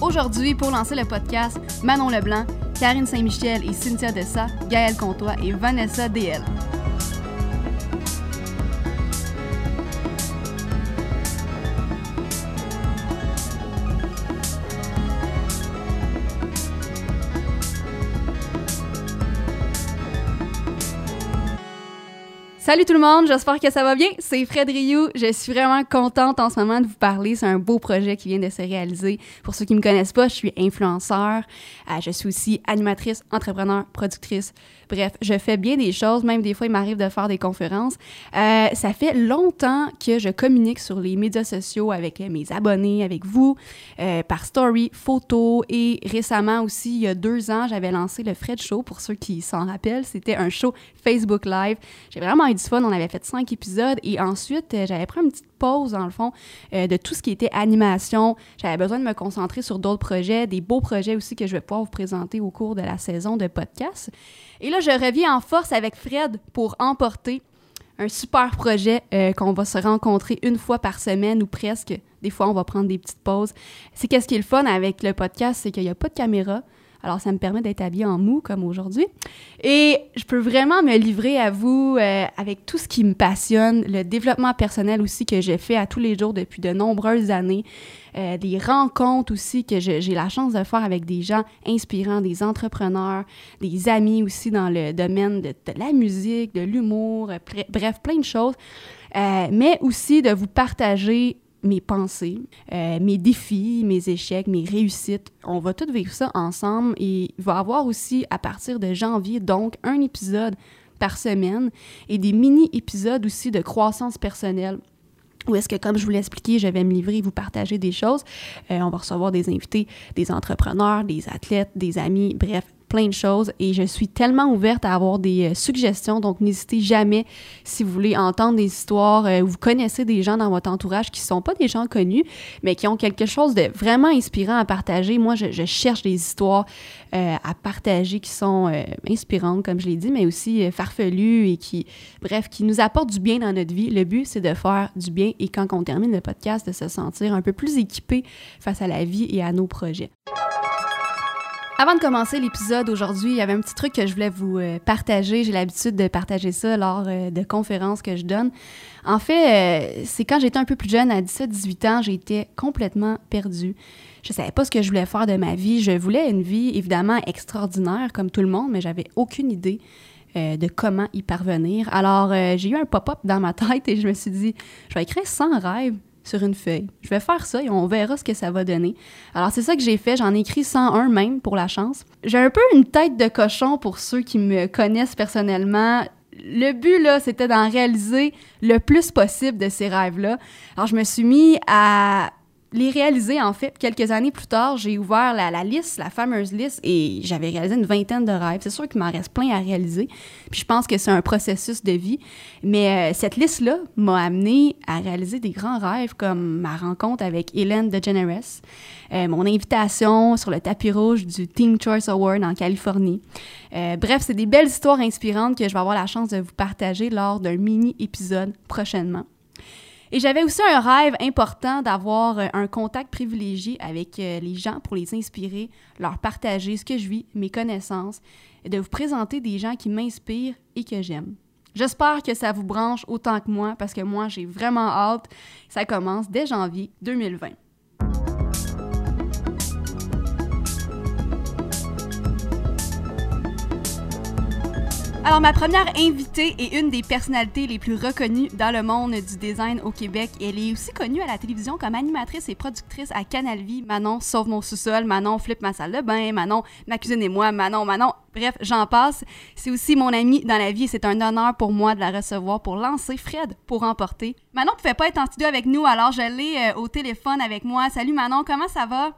Aujourd'hui, pour lancer le podcast, Manon Leblanc, Karine Saint-Michel et Cynthia Dessa, Gaëlle Comtois et Vanessa DL. Salut tout le monde, j'espère que ça va bien. C'est Fred Rioux. Je suis vraiment contente en ce moment de vous parler. C'est un beau projet qui vient de se réaliser. Pour ceux qui me connaissent pas, je suis influenceur. Euh, je suis aussi animatrice, entrepreneur, productrice. Bref, je fais bien des choses. Même des fois, il m'arrive de faire des conférences. Euh, ça fait longtemps que je communique sur les médias sociaux avec mes abonnés, avec vous, euh, par story, photo et récemment aussi, il y a deux ans, j'avais lancé le Fred Show. Pour ceux qui s'en rappellent, c'était un show Facebook Live. J'ai vraiment du fun. On avait fait cinq épisodes et ensuite, euh, j'avais pris une petite pause, dans le fond, euh, de tout ce qui était animation. J'avais besoin de me concentrer sur d'autres projets, des beaux projets aussi que je vais pouvoir vous présenter au cours de la saison de podcast. Et là, je reviens en force avec Fred pour emporter un super projet euh, qu'on va se rencontrer une fois par semaine ou presque. Des fois, on va prendre des petites pauses. C'est qu'est-ce qui est le fun avec le podcast, c'est qu'il n'y a pas de caméra. Alors, ça me permet d'être habillée en mou comme aujourd'hui. Et je peux vraiment me livrer à vous euh, avec tout ce qui me passionne, le développement personnel aussi que j'ai fait à tous les jours depuis de nombreuses années, euh, des rencontres aussi que j'ai la chance de faire avec des gens inspirants, des entrepreneurs, des amis aussi dans le domaine de, la musique, de l'humour, bref, plein de choses. Euh, mais aussi de vous partager mes pensées, euh, mes défis, mes échecs, mes réussites. On va tout vivre ça ensemble et il va y avoir aussi à partir de janvier, donc un épisode par semaine et des mini-épisodes aussi de croissance personnelle où est-ce que, comme je vous l'ai expliqué, je vais me livrer et vous partager des choses. Euh, on va recevoir des invités, des entrepreneurs, des athlètes, des amis, bref, plein de choses et je suis tellement ouverte à avoir des euh, suggestions. Donc, n'hésitez jamais si vous voulez entendre des histoires euh, ou vous connaissez des gens dans votre entourage qui ne sont pas des gens connus, mais qui ont quelque chose de vraiment inspirant à partager. Moi, je, cherche des histoires euh, à partager qui sont inspirantes, comme je l'ai dit, mais aussi farfelues et qui, bref, qui nous apportent du bien dans notre vie. Le but, c'est de faire du bien et quand on termine le podcast, de se sentir un peu plus équipé face à la vie et à nos projets. Avant de commencer l'épisode aujourd'hui, il y avait un petit truc que je voulais vous euh, partager. J'ai l'habitude de partager ça lors euh, de conférences que je donne. En fait, euh, c'est quand j'étais un peu plus jeune, à 17-18 ans, j'étais complètement perdue. Je savais pas ce que je voulais faire de ma vie. Je voulais une vie évidemment extraordinaire comme tout le monde, mais j'avais aucune idée de comment y parvenir. Alors, j'ai eu un pop-up dans ma tête et je me suis dit, je vais écrire 100 rêves sur une feuille. Je vais faire ça et on verra ce que ça va donner. Alors, c'est ça que j'ai fait. J'en ai écrit 101 même pour la chance. J'ai un peu une tête de cochon pour ceux qui me connaissent personnellement. Le but, là, c'était d'en réaliser le plus possible de ces rêves-là. Alors, je me suis mis à les réaliser, en fait. Quelques années plus tard, j'ai ouvert la, liste, la fameuse liste, et j'avais réalisé une vingtaine de rêves. C'est sûr qu'il m'en reste plein à réaliser. Puis je pense que c'est un processus de vie. Mais euh, cette liste-là m'a amené à réaliser des grands rêves comme ma rencontre avec Hélène DeGeneres, euh, mon invitation sur le tapis rouge du Teen Choice Award en Californie. Euh, bref, c'est des belles histoires inspirantes que je vais avoir la chance de vous partager lors d'un mini-épisode prochainement. Et j'avais aussi un rêve important d'avoir euh, un contact privilégié avec euh, les gens pour les inspirer, leur partager ce que je vis, mes connaissances, et de vous présenter des gens qui m'inspirent et que j'aime. J'espère que ça vous branche autant que moi parce que moi, j'ai vraiment hâte. Ça commence dès janvier 2020. Alors, ma première invitée est une des personnalités les plus reconnues dans le monde du design au Québec. Elle est aussi connue à la télévision comme animatrice et productrice à Canal Vie. Manon Sauve mon sous-sol, Manon Flip ma salle de bain, Manon Ma cuisine et moi, Manon, Manon. Bref, j'en passe. C'est aussi mon amie dans la vie et c'est un honneur pour moi de la recevoir pour lancer Fred pour emporter. Manon ne pouvait pas être en studio avec nous, alors je l'ai euh, au téléphone avec moi. Salut Manon, comment ça va?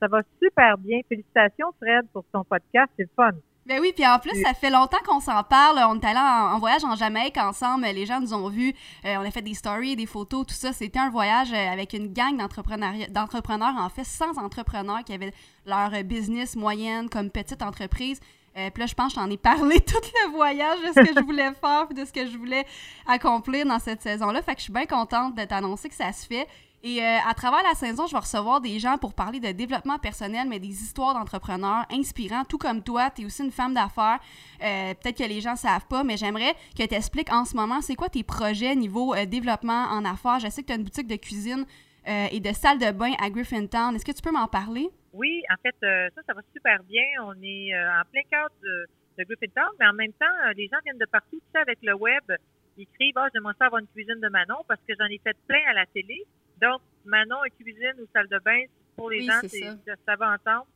Ça va super bien. Félicitations Fred pour ton podcast, c'est fun. Ben oui, puis en plus, ça fait longtemps qu'on s'en parle. On est allé en, voyage en Jamaïque ensemble. Les gens nous ont vus. Euh, on a fait des stories, des photos, tout ça. C'était un voyage euh, avec une gang d'entrepreneurs, en fait, sans entrepreneurs qui avaient leur business moyenne comme petite entreprise. Euh, puis là, je pense que j'en ai parlé tout le voyage de ce que je voulais faire puis de ce que je voulais accomplir dans cette saison-là. Fait que je suis bien contente de t'annoncer que ça se fait. Et euh, à travers la saison, je vais recevoir des gens pour parler de développement personnel, mais des histoires d'entrepreneurs inspirants, tout comme toi. Tu es aussi une femme d'affaires. Euh, peut-être que les gens ne savent pas, mais j'aimerais que tu expliques en ce moment, c'est quoi tes projets niveau euh, développement en affaires? Je sais que tu as une boutique de cuisine et de salle de bain à Griffintown. Est-ce que tu peux m'en parler? Oui, en fait, ça, ça va super bien. On est en plein cœur de, de Griffintown, mais en même temps, les gens viennent de partout. Tu avec le web, écrivent, ah, j'aimerais ça avoir une cuisine de Manon parce que j'en ai fait plein à la télé. Donc, Manon et cuisine ou salle de bain, pour les gens, c'est, ça. va ensemble.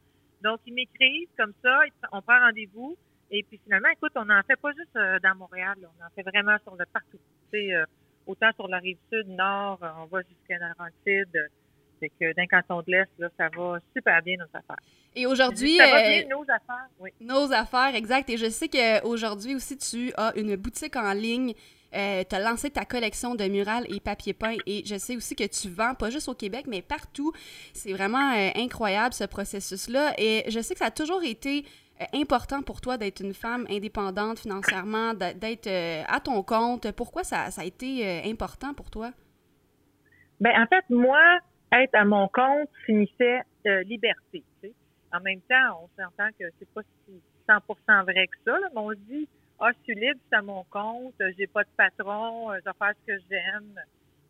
Donc, ils m'écrivent comme ça, on prend rendez-vous. Et puis finalement, écoute, on n'en fait pas juste euh, dans Montréal, on en fait vraiment sur le partout. Tu euh, autant sur la rive sud, nord, on va jusqu'à Laurentide. C'est que d'un canton de l'Est, là, ça va super bien nos affaires. Et aujourd'hui, ça va bien, euh, nos affaires, oui. Nos affaires, exact. Et je sais qu'aujourd'hui aussi, tu as une boutique en ligne euh, tu as lancé ta collection de murales et papier peint et je sais aussi que tu vends pas juste au Québec, mais partout. C'est vraiment euh, incroyable ce processus-là. Et je sais que ça a toujours été euh, important pour toi d'être une femme indépendante financièrement, d'être à ton compte. Pourquoi ça, a été important pour toi? Ben en fait, moi, être à mon compte signifie liberté. En même temps, on s'entend que c'est pas 100% vrai que ça, mais on dit ah, je suis libre, c'est à mon compte, j'ai pas de patron, euh, je vais faire ce que j'aime.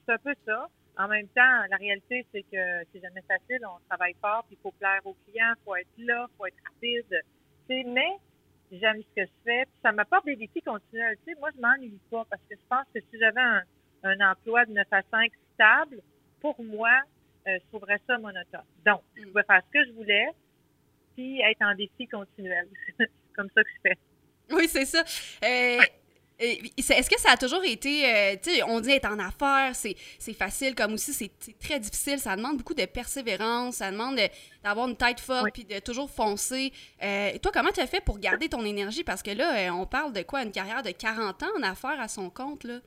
C'est un peu ça. En même temps, la réalité, c'est que c'est jamais facile. On travaille fort, puis il faut plaire aux clients, il faut être là, il faut être rapide. mais j'aime ce que je fais. Puis ça m'apporte des défis continuels. Tu sais, moi, je m'ennuie pas parce que je pense que si j'avais un, emploi de 9 à 5 stable, pour moi, euh, je trouverais ça monotone. Donc, je pouvais faire ce que je voulais, puis être en défi continuel. c'est comme ça que je fais. Oui, c'est ça. Euh, est-ce que ça a toujours été, euh, tu sais, on dit être en affaires, c'est facile, comme aussi c'est très difficile, ça demande beaucoup de persévérance, ça demande d'avoir une tête forte, puis de toujours foncer. Euh, toi, comment tu as fait pour garder ton énergie? Parce que là, on parle de quoi, une carrière de 40 ans en affaires à son compte, là?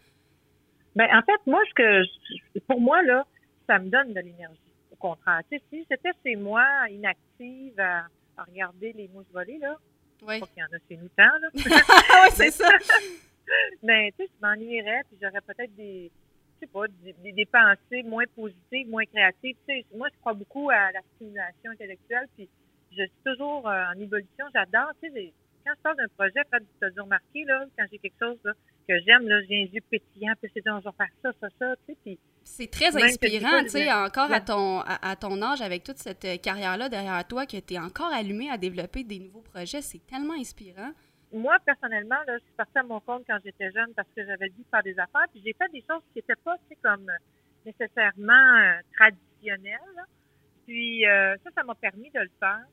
Ben, en fait, moi, ce que, pour moi, là, ça me donne de l'énergie. Au contraire, tu sais, si j'étais chez moi, inactive, à, à regarder les mousses voler, là, oui. Pas qu'il y en a chez nous tant, là. oui, c'est ça. Mais, tu sais, je m'ennuierais, puis j'aurais peut-être des, je sais pas, des, des, pensées moins positives, moins créatives. Tu sais, moi, je crois beaucoup à la stimulation intellectuelle, puis je suis toujours euh, en évolution. J'adore, tu sais, quand je parle d'un projet, Fred, tu as dû remarquer, là, quand j'ai quelque chose là, que j'aime, là, j'ai un yeux pétillant, puis c'est on va faire ça, ça, ça, tu sais, puis c'est très inspirant, tu sais, encore à ton, à, ton âge, avec toute cette euh, carrière-là derrière toi, que tu es encore allumé à développer des nouveaux projets. C'est tellement inspirant. Moi, personnellement, là, je suis partie à mon compte quand j'étais jeune parce que j'avais dû faire des affaires. Puis j'ai fait des choses qui n'étaient pas, tu sais, comme euh, nécessairement euh, traditionnelles. Puis ça, ça m'a permis de le faire.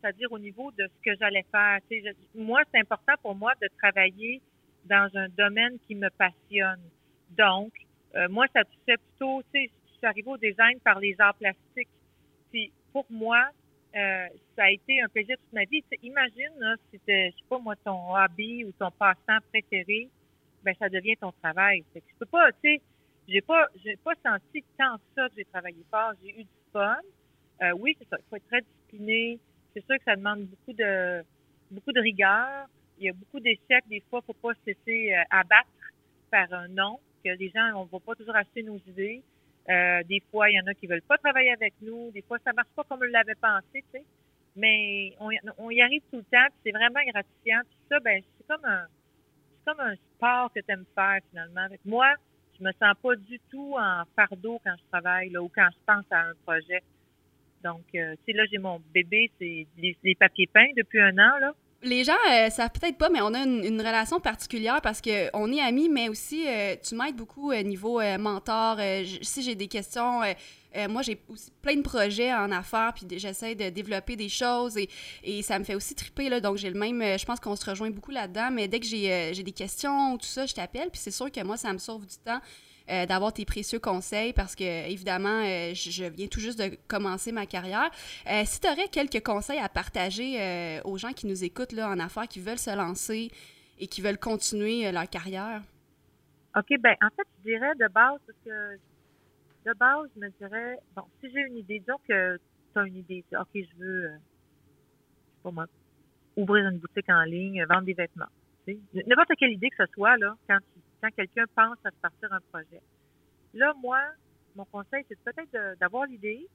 C'est-à-dire au niveau de ce que j'allais faire. Tu sais, moi, c'est important pour moi de travailler dans un domaine qui me passionne. Donc, euh, moi, ça touchait plutôt, tu sais, je suis arrivée au design par les arts plastiques. Puis pour moi, euh, ça a été un plaisir toute ma vie. imagine, là, si c'était, je sais pas moi, ton hobby ou ton passe-temps préféré, ben ça devient ton travail. Fait que peux pas, tu sais, j'ai pas, j'ai pas senti tant que ça que j'ai travaillé fort. J'ai eu du fun. Euh, oui, c'est ça. Il faut être très discipliné. C'est sûr que ça demande beaucoup de, beaucoup de rigueur. Il y a beaucoup d'échecs. Des fois, faut pas se laisser abattre par un non que les gens, on ne va pas toujours acheter nos idées. Euh, des fois, il y en a qui veulent pas travailler avec nous. Des fois, ça marche pas comme on l'avait pensé, tu sais. Mais on, y arrive tout le temps, c'est vraiment gratifiant. Puis ça, ben, c'est comme un, c'est comme un sport que tu aimes faire finalement. Avec moi, je me sens pas du tout en fardeau quand je travaille là, ou quand je pense à un projet. Donc, euh, tu sais, là, j'ai mon bébé, c'est les papiers peints depuis un an, là les gens euh, savent peut-être pas, mais on a une, relation particulière parce que on est amis, mais aussi euh, tu m'aides beaucoup au euh, niveau mentor. si j'ai des questions, moi j'ai aussi plein de projets en affaires, puis j'essaie de développer des choses et, et, ça me fait aussi triper là. Donc j'ai le même, je pense qu'on se rejoint beaucoup là-dedans. Mais dès que j'ai des questions ou tout ça, je t'appelle. Puis c'est sûr que moi ça me sauve du temps. Euh, d'avoir tes précieux conseils parce que, évidemment, euh, je, viens tout juste de commencer ma carrière. Euh, si tu aurais quelques conseils à partager aux gens qui nous écoutent là, en affaires, qui veulent se lancer et qui veulent continuer leur carrière? OK, ben en fait, je dirais de base, parce que de base, je me dirais, bon, si j'ai une idée, disons que tu as une idée, OK, je veux, je sais pas moi, ouvrir une boutique en ligne, vendre des vêtements. N'importe quelle idée que ce soit, là, quand tu quand quelqu'un pense à se partir un projet. Là, moi, mon conseil, c'est peut-être d'avoir l'idée,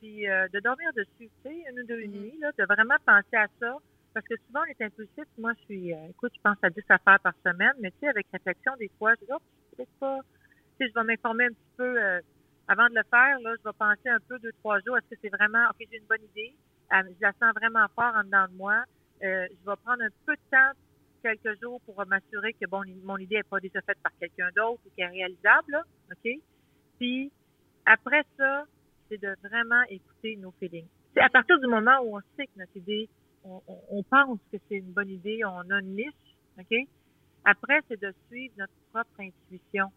puis euh, de dormir dessus, tu sais, une ou deux Mhm. nuits, là, de vraiment penser à ça. Parce que souvent, on est impulsif. Moi, je suis, euh, écoute, je pense à 10 affaires par semaine, mais tu sais, avec réflexion, des fois, je dis, oh, peut-être pas. Tu sais, je vais m'informer un petit peu euh, avant de le faire. Là, je vais penser un peu deux, trois jours. Est-ce que c'est vraiment, OK, j'ai une bonne idée. Euh, je la sens vraiment fort en dedans de moi. Je vais prendre un peu de temps, quelques jours, pour m'assurer que bon, mon idée n'est pas déjà faite par quelqu'un d'autre ou qu'elle est réalisable. OK? Puis, après ça, c'est de vraiment écouter nos feelings. C'est à partir du moment où on sait que notre idée, on, pense que c'est une bonne idée, on a une niche, OK? Après, c'est de suivre notre propre intuition.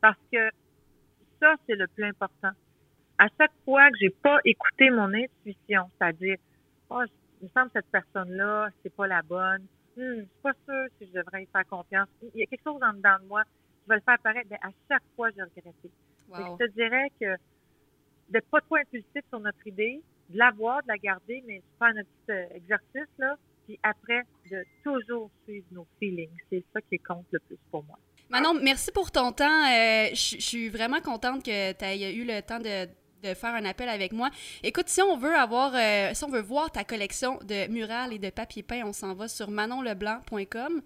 Parce que ça, c'est le plus important. À chaque fois que j'ai pas écouté mon intuition, c'est-à-dire, oh, il me semble que cette personne-là, c'est pas la bonne. Hmm, je suis pas sûre si je devrais y faire confiance. Il y a quelque chose en dedans de moi. Je vais le faire apparaître. Ben, à chaque fois, j'ai regretté. Wow. Je te dirais que d'être pas trop impulsif sur notre idée, de l'avoir, de la garder, mais faire notre petit euh, exercice, là, puis après, de toujours suivre nos feelings. C'est ça qui compte le plus pour moi. Manon, merci pour ton temps. Euh, je suis vraiment contente que tu aies eu le temps de, de faire un appel avec moi. Écoute, si on veut avoir, euh, si on veut voir ta collection de murales et de papier peint, on s'en va sur manonleblanc.com.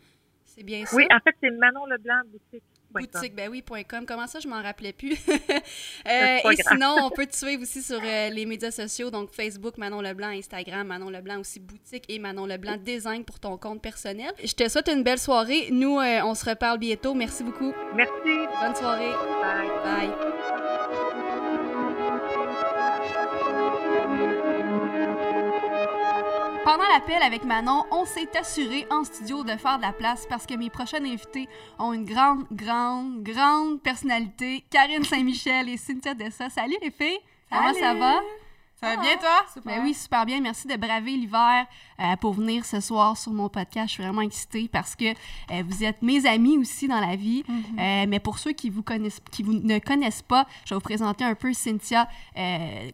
C'est bien ça? Oui, en fait, c'est Manon Leblanc boutique. Boutique, ben oui, .com. Comment ça, je m'en rappelais plus? Euh, et grave. sinon, on peut te suivre aussi sur euh, les médias sociaux, donc Facebook, Manon Leblanc, Instagram, Manon Leblanc aussi boutique et Manon Leblanc design pour ton compte personnel. Je te souhaite une belle soirée. Nous, euh, on se reparle bientôt. Merci beaucoup. Merci. Bonne soirée. Bye. Bye. Pendant l'appel avec Manon, on s'est assuré en studio de faire de la place parce que mes prochaines invités ont une grande, grande, grande personnalité. Karine Saint-Michel et Cynthia Dessa. Salut les filles! Comment ça va? Ça va bien, toi? Ben oui, super bien. Merci de braver l'hiver euh, pour venir ce soir sur mon podcast. Je suis vraiment excitée parce que euh, vous êtes mes amis aussi dans la vie. Euh, mais pour ceux qui vous connaissent, qui vous ne connaissent pas, je vais vous présenter un peu Cynthia,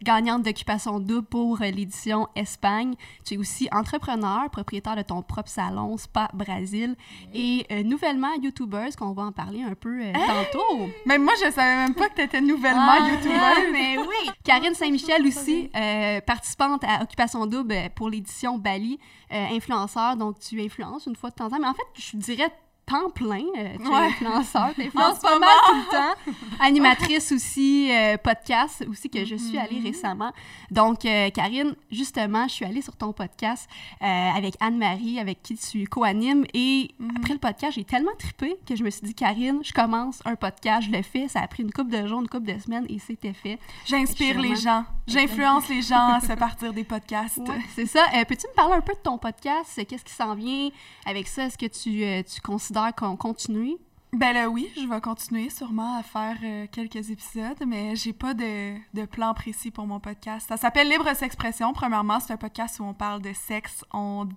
gagnante d'occupation double pour l'édition Espagne. Tu es aussi entrepreneur, propriétaire de ton propre salon Spa Brasil et nouvellement youtubeuse, qu'on va en parler un peu euh, tantôt. Même moi, je savais même pas que t'étais nouvellement Ah, youtubeuse. mais oui! Karine Saint-Michel aussi, euh, participante à Occupation Double pour l'édition Bali, euh, influenceur, donc tu influences une fois de temps en temps. Mais en fait, je dirais temps plein, euh, tu es Ouais. influenceur, tu En influences ce pas mal tout le temps. Animatrice aussi, euh, podcast aussi que je suis allée récemment. Donc, euh, Karine, justement, je suis allée sur ton podcast euh, avec Anne-Marie, avec qui tu co-animes. Et après le podcast, j'ai tellement trippé que je me suis dit, Karine, je commence un podcast, je le fais. Ça a pris une couple de jours, une couple de semaines et c'était fait. J'inspire les gens. J'influence les gens à se partir des podcasts. Ouais, c'est ça. Peux-tu me parler un peu de ton podcast? Qu'est-ce qui s'en vient avec ça? Est-ce que tu, tu considères qu'on continue? Ben là, oui, je vais continuer sûrement à faire euh, quelques épisodes, mais j'ai pas de, de plan précis pour mon podcast. Ça s'appelle Libre S'expression. Premièrement, c'est un podcast où on parle de sexe, on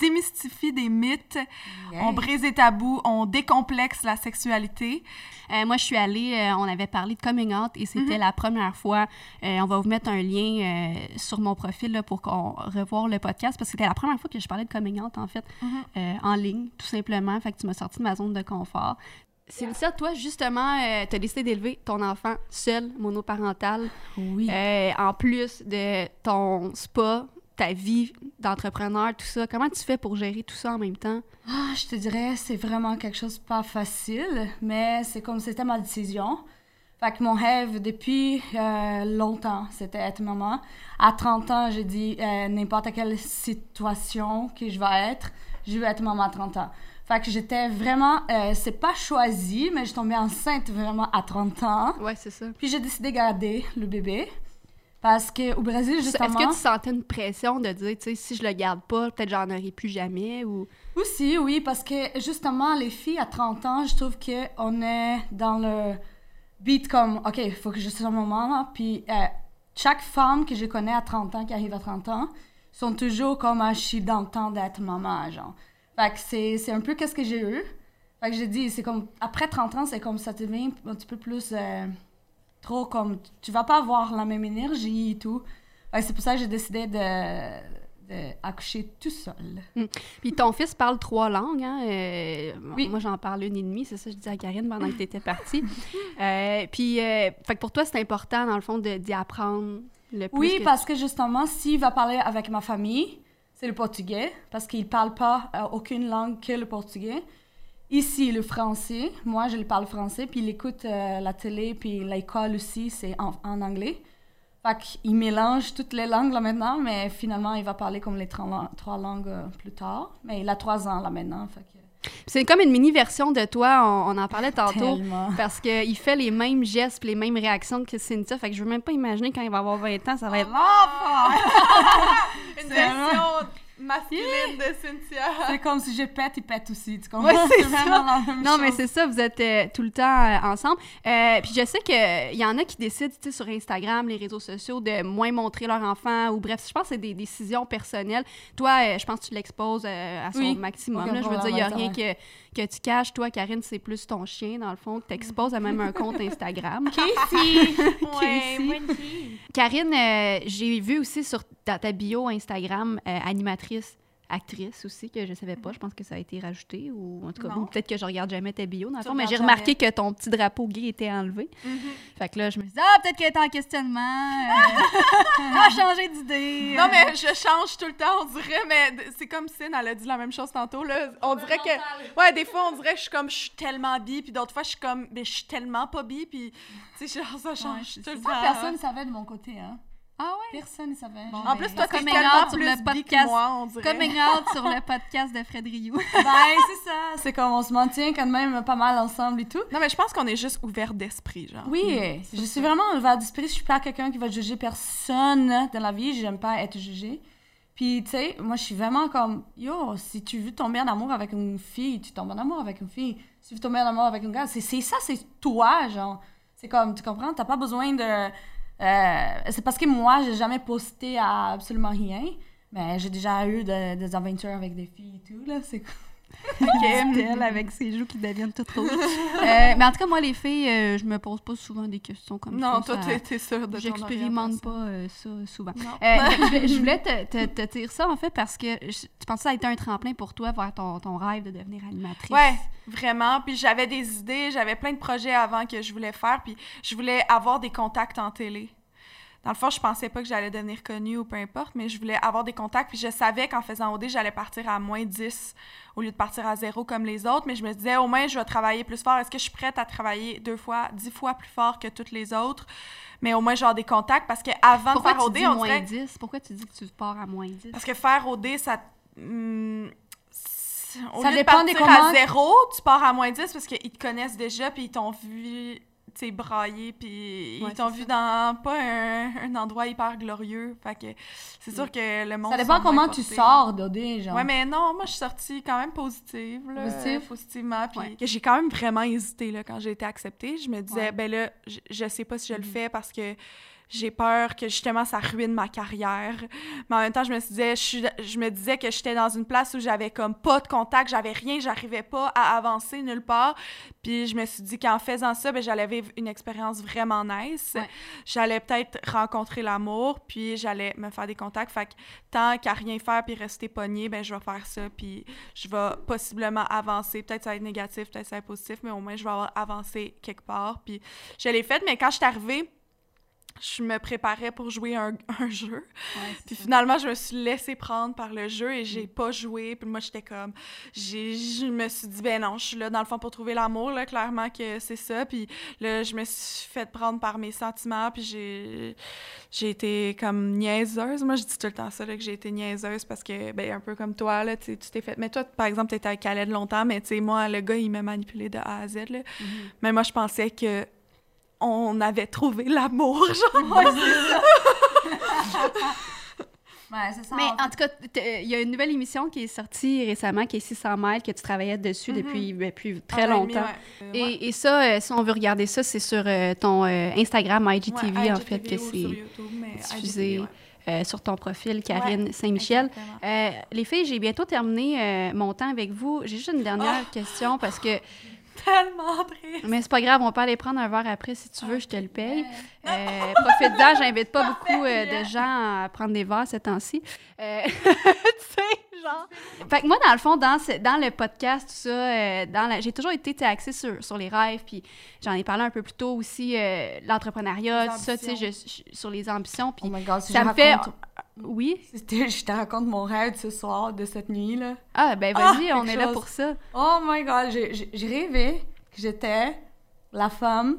démystifie des mythes, on brise des tabous, on décomplexe la sexualité. Euh, moi, je suis allée, euh, on avait parlé de coming out et c'était la première fois. Euh, on va vous mettre un lien sur mon profil là, pour qu'on revoie le podcast parce que c'était la première fois que je parlais de coming out, en fait, euh, en ligne, tout simplement. Fait que tu m'as sorti de ma zone de confort. Cynthia, toi, justement, euh, tu as décidé d'élever ton enfant seul, monoparental. Oui. Euh, en plus de ton spa, ta vie d'entrepreneur, tout ça, comment tu fais pour gérer tout ça en même temps? Ah, je te dirais, c'est vraiment quelque chose de pas facile, mais c'est comme c'était ma décision. Fait que mon rêve depuis euh, longtemps, c'était être maman. À 30 ans, j'ai dit euh, n'importe quelle situation que je vais être, je veux être maman à 30 ans. Fait que j'étais vraiment, euh, c'est pas choisi, mais je suis tombée enceinte vraiment à 30 ans. Ouais, c'est ça. Puis j'ai décidé de garder le bébé. Parce qu'au Brésil, justement. Est-ce que tu sentais une pression de dire, tu sais, si je le garde pas, peut-être j'en aurai plus jamais ou... Aussi, oui, parce que justement, les filles à 30 ans, je trouve qu'on est dans le beat comme, OK, il faut que je sois maman, là. Puis euh, chaque femme que je connais à 30 ans, qui arrive à 30 ans, sont toujours comme, ah, je suis dans le temps d'être maman, genre. Fait que c'est, c'est un peu qu'est-ce que j'ai eu. Fait que j'ai dit, c'est comme, après 30 ans, c'est comme ça devient un petit peu plus euh, trop comme, tu vas pas avoir la même énergie et tout. C'est pour ça que j'ai décidé de d'accoucher tout seul. Puis ton fils parle trois langues, hein? euh, Oui. Moi, j'en parle une et demie, c'est ça que je disais à Karine pendant que tu étais partie. Euh, puis, euh, fait que pour toi, c'est important, dans le fond, d'y apprendre le plus. Oui, que parce que justement, s'il va parler avec ma famille, c'est le portugais, parce qu'il parle pas aucune langue que le portugais. Ici, le français, moi, je lui parle français, puis il écoute euh, la télé, puis l'école aussi, c'est en, en anglais. Fait qu'il mélange toutes les langues là maintenant, mais finalement, il va parler comme les trois, lang- trois langues euh, plus tard. Mais il a trois ans là maintenant, fait que... C'est comme une mini-version de toi, on, on en parlait tantôt. Tellement. Parce qu'il fait les mêmes gestes les mêmes réactions que Cynthia. Fait que je veux même pas imaginer quand il va avoir 20 ans, ça va être. Une C'est version masculine de Cynthia. C'est comme si je pète, il pète aussi, tu comprends? Ouais, c'est vraiment la même Non, mais c'est ça, vous êtes euh, tout le temps euh, ensemble. Euh, puis je sais qu'il y en a qui décident, tu sais, sur Instagram, les réseaux sociaux, de moins montrer leur enfant, ou bref, je pense que c'est des décisions personnelles. Toi, je pense que tu l'exposes à son Oui, maximum. là. je veux dire, il n'y a rien que, que tu caches. Toi, Karine, c'est plus ton chien, dans le fond, que tu exposes à même un compte Instagram. Casey! Casey. Karine, j'ai vu aussi sur ta, ta bio Instagram, animatrice, actrice aussi, que je savais pas. Je pense que ça a été rajouté, ou en tout cas, peut-être que je regarde jamais ta bio, dans le fond, mais j'ai remarqué que ton petit drapeau gay était enlevé. Fait que là, je me suis dit, ah, peut-être qu'elle est en questionnement. euh, elle a changé d'idée. Non, mais je change tout le temps, on dirait, mais c'est comme Cyn, elle a dit la même chose tantôt, là. On dirait que. Ouais, des fois, on dirait que je suis comme, je suis tellement bi, puis d'autres fois, je suis comme, mais je suis tellement pas bi, puis, tu sais, genre, ça change tout le temps. Personne ne savait de mon côté, hein? Ah ouais? Personne ne savait. Bon, En plus, toi, t'es Coming out sur le podcast. moi. Coming out sur le podcast de Fred Rioux. Ben, c'est ça. C'est comme on se maintient quand même pas mal ensemble et tout. Non, mais je pense qu'on est juste ouvert d'esprit, genre. Oui, je suis vraiment ouverte d'esprit. Je suis pas quelqu'un qui va juger personne dans la vie. J'aime pas être jugée. Puis, tu sais, moi, je suis vraiment comme, yo, si tu veux tomber en amour avec une fille, tu tombes en amour avec une fille. Si tu veux tomber en amour avec un gars, c'est c'est ça, c'est toi, genre. C'est comme, tu comprends? T'as pas besoin de. Euh, c'est parce que moi, j'ai jamais posté à absolument rien. Mais j'ai déjà eu de- des aventures avec des filles et tout, là. C'est elle avec ses joues qui deviennent toutes rouges. Euh, mais en tout cas, moi, les filles, euh, je me pose pas souvent des questions comme Non, ça. toi, ça- t'es sûre de J'expérimente pas euh, ça souvent. Non. Euh, je, voulais- je voulais te, te- te dire ça, en fait, parce que je- tu pensais que ça a été un tremplin pour toi vers ton, ton rêve de devenir animatrice. Ouais, vraiment. Puis j'avais des idées, j'avais plein de projets avant que je voulais faire, puis je voulais avoir des contacts en télé. Dans le fond, je pensais pas que j'allais devenir connue ou peu importe, mais je voulais avoir des contacts, puis je savais qu'en faisant OD, j'allais partir à moins 10 au lieu de partir à zéro comme les autres, mais je me disais, au moins, je vais travailler plus fort. Est-ce que je suis prête à travailler deux fois, dix fois plus fort que toutes les autres? Mais au moins, j'ai des contacts, parce qu'avant de Pourquoi faire OD, dis on moins dirait... 10? Pourquoi tu dis que tu pars à moins 10? Parce que faire OD, ça. hum, au Ça lieu dépend de des partir à commandes. zéro, tu pars à moins 10 parce qu'ils te connaissent déjà, puis ils t'ont vu, tu sais, brailler, puis Ouais, ils t'ont vu ça. dans pas un, un endroit hyper glorieux. Fait que c'est sûr que le monde. Ça dépend comment tu sors d'OD, genre. Ouais, mais non, moi, je suis sortie quand même positive, là, Positive? positivement. Puis Ouais. j'ai quand même vraiment hésité, là, quand j'ai été acceptée. Je me disais, Ouais. ben là, je, je sais pas si je le Mhm. fais parce que j'ai peur que, justement, ça ruine ma carrière. Mais en même temps, je me disais, je, je me disais que j'étais dans une place où j'avais comme pas de contact, j'avais rien, j'arrivais pas à avancer nulle part. Puis je me suis dit qu'en faisant ça, ben, j'allais vivre une expérience vraiment nice. Ouais. J'allais peut-être rencontrer l'amour, puis j'allais me faire des contacts. Fait que tant qu'à rien faire puis rester pogné, ben je vais faire ça, puis je vais possiblement avancer. Peut-être ça va être négatif, peut-être ça va être positif, mais au moins je vais avoir avancé quelque part. Puis je l'ai fait, mais quand je suis arrivée, je me préparais pour jouer un, un jeu. Puis finalement, je me suis laissée prendre par le jeu et j'ai pas joué. Puis moi, j'étais comme... Je me suis dit, ben non, je suis là dans le fond pour trouver l'amour, là, clairement que c'est ça. Puis là, je me suis fait prendre par mes sentiments, puis j'ai j'ai été comme niaiseuse. Moi, je dis tout le temps ça, là, que j'ai été niaiseuse parce que, ben un peu comme toi, là, tu t'es fait... Mais toi, par exemple, t'étais avec Khaled longtemps, mais tu sais, moi, le gars, il m'a manipulé de A à Z, là. Mais moi, je pensais que on avait trouvé l'amour, genre. Ouais, c'est ça. Mais en tout cas, t- il y a une nouvelle émission qui est sortie récemment, qui est 600 miles, que tu travaillais dessus Mhm. depuis, depuis très demi, longtemps. ouais. Euh, ouais. Et, et ça, euh, si on veut regarder ça, c'est sur euh, ton euh, Instagram IGTV, Ouais, en fait, que c'est diffusé IGTV, ouais. euh, sur ton profil, Karine Saint-Michel. Euh, les filles, j'ai bientôt terminé euh, mon temps avec vous. J'ai juste une dernière Ah! question parce que tellement triste. Mais c'est pas grave, on peut aller prendre un verre après si tu veux, je te le paye. Euh, profite-en, j'invite pas beaucoup euh, de gens à prendre des verres ces temps-ci. Euh, tu sais, genre. Fait que moi, dans le fond, dans, ce- dans le podcast, tout ça, dans la- j'ai toujours été axée sur, sur les rêves, puis j'en ai parlé un peu plus tôt aussi, euh, l'entrepreneuriat, tout ça, tu sais, sur les ambitions, puis Oh my god, si ça me fait. raconte- Oui? Je te raconte mon rêve de ce soir, de cette nuit, là. Ah, ben Ah, vas-y, on quelque est là pour ça. Oh my god, j'ai rêvé que j'étais la femme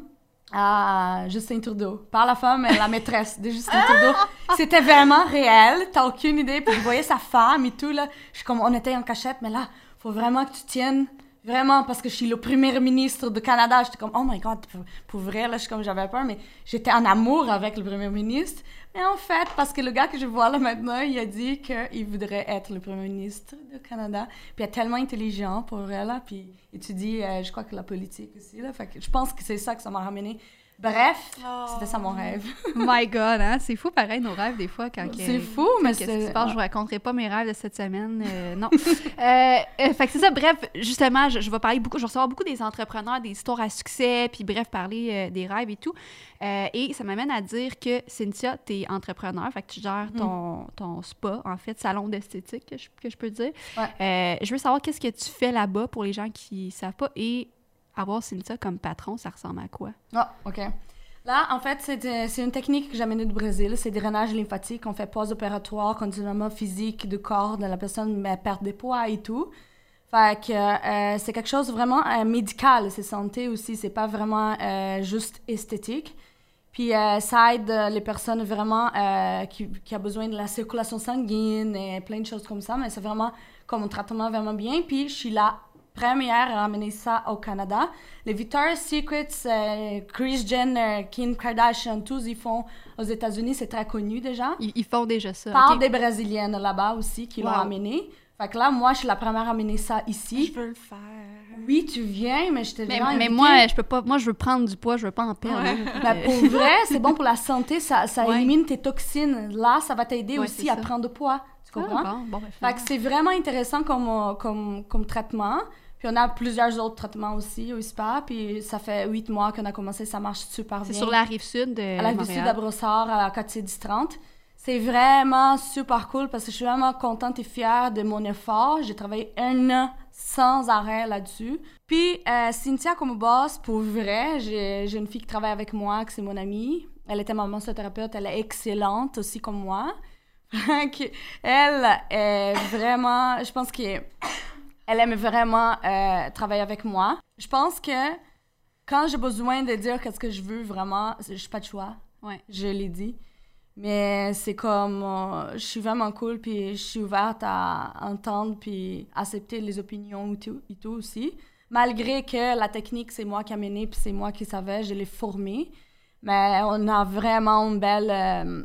à Justin Trudeau. Pas la femme, mais la maîtresse de Justin Trudeau. C'était vraiment réel, t'as aucune idée. Puis je voyais sa femme et tout, là. Je suis comme, on était en cachette, mais là, faut vraiment que tu tiennes. Vraiment, parce que je suis le premier ministre du Canada. J'étais comme, oh my god, pour, pour vrai, là, je suis comme, j'avais peur, mais j'étais en amour avec le premier ministre. Mais en fait, parce que le gars que je vois là maintenant, il a dit qu'il voudrait être le premier ministre du Canada. Puis il est tellement intelligent pour là. Puis il étudie, euh, je crois que la politique aussi, là. Fait que je pense que c'est ça que ça m'a ramené. Bref, Oh. c'était ça mon rêve. My God, hein? C'est fou, pareil, nos rêves, des fois, quand... C'est fou, mais qu'est-ce qui c'est... se passe? Je vous raconterai pas mes rêves de cette semaine. euh, non. Euh, euh, fait que c'est ça. Bref, justement, je, je vais parler beaucoup, je vais recevoir beaucoup des entrepreneurs, des histoires à succès, puis bref, parler euh, des rêves et tout. Euh, et ça m'amène à dire que, Cynthia, t'es entrepreneur, fait que tu gères Mm. ton, ton spa, en fait, salon d'esthétique, que je, que je peux dire. Ouais. Euh, je veux savoir qu'est-ce que tu fais là-bas pour les gens qui savent pas et avoir Cynthia comme patron, ça ressemble à quoi? Ah, OK. Là, en fait, c'est une technique que j'ai amenée du Brésil. C'est des drainages lymphatiques. On fait pause opératoire, conditionnement physique du corps de la personne, mais perte de poids et tout. Fait que euh, c'est quelque chose vraiment euh, médical. C'est santé aussi. C'est pas vraiment euh, juste esthétique. Puis ça aide les personnes vraiment qui, qui ont besoin de la circulation sanguine et plein de choses comme ça. Mais c'est vraiment comme un traitement vraiment bien. Puis je suis la première à ramener ça au Canada. Les Victoria's Secrets, euh, Kris Jenner, Kim Kardashian, tous ils font aux États-Unis. C'est très connu déjà. Ils, ils font déjà ça. Par des Brésiliennes là-bas aussi qui l'ont amené. Fait que là, moi, je suis la première à amener ça ici. Je veux le faire. Oui, tu viens, mais je t'ai Mais, mais moi, je peux pas. Moi, je veux prendre du poids, je veux pas en perdre. Ouais. hein. Ben, pour vrai, c'est bon pour la santé, ça, ça Ouais. élimine tes toxines. Là, ça va t'aider Ouais, aussi à prendre de poids. Tu comprends? Ah, bon, bon, ben, Fait que c'est vraiment intéressant comme, euh, comme, comme traitement. Puis on a plusieurs autres traitements aussi au SPA. Puis ça fait huit mois qu'on a commencé, ça marche super bien. C'est sur la rive sud de à la Ville Montréal. Sud à Brossard, à quartier 1030. C'est vraiment super cool parce que je suis vraiment contente et fière de mon effort. J'ai travaillé un an sans arrêt là-dessus. Puis euh, Cynthia comme boss, pour vrai, j'ai une fille qui travaille avec moi, que c'est mon amie. Elle était ma massothérapeute, elle est excellente aussi comme moi. Elle est vraiment, je pense que elle aime vraiment euh, travailler avec moi. Je pense que quand j'ai besoin de dire qu'est-ce que je veux vraiment, je n'ai pas de choix. Ouais. Je l'ai dit. Mais c'est comme, euh, je suis vraiment cool, puis je suis ouverte à entendre, puis accepter les opinions et tout, aussi. Malgré que la technique, c'est moi qui a mené, puis c'est moi qui savais, je l'ai formée. Mais on a vraiment une belle euh,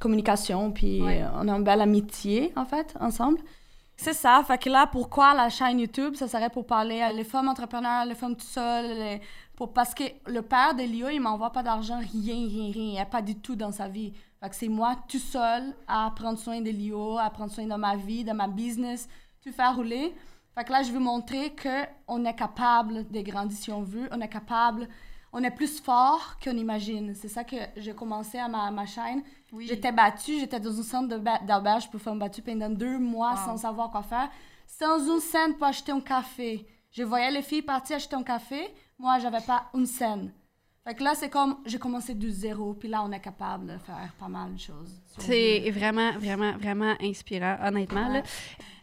communication, puis Ouais. on a une belle amitié, en fait, ensemble. C'est ça. Fait que là, pourquoi la chaîne YouTube? Ça serait pour parler à les femmes entrepreneurs, les femmes tout seules. les- Pour, parce que le père d'Elio, il m'envoie pas d'argent, rien, rien, rien. Il a pas du tout dans sa vie. Fait que c'est moi tout seul à prendre soin d'Elio, à prendre soin de ma vie, de ma business, tout faire rouler. Fait que là, je veux montrer qu'on est capable de grandir si on veut. On est capable, on est plus fort qu'on imagine. C'est ça que j'ai commencé à ma, ma chaîne. Oui. J'étais battue, j'étais dans un centre d'auberge pour faire battue pendant deux mois Wow. sans savoir quoi faire, sans une scène pour acheter un café. Je voyais les filles partir acheter un café, moi j'avais pas une scène. Fait que là, c'est comme, j'ai commencé du zéro, puis là, on est capable de faire pas mal de choses. C'est vraiment, vraiment, vraiment inspirant, honnêtement. là.